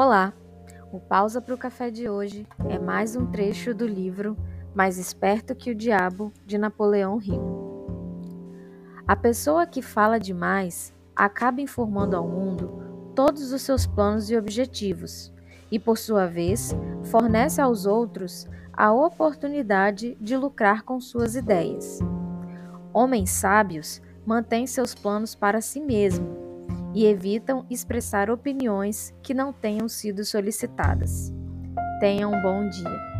Olá! O Pausa para o Café de hoje é mais um trecho do livro Mais Esperto que o Diabo, de Napoleão Hill. A pessoa que fala demais acaba informando ao mundo todos os seus planos e objetivos, e, por sua vez, fornece aos outros a oportunidade de lucrar com suas ideias. Homens sábios mantêm seus planos para si mesmos e evitam expressar opiniões que não tenham sido solicitadas. Tenha um bom dia.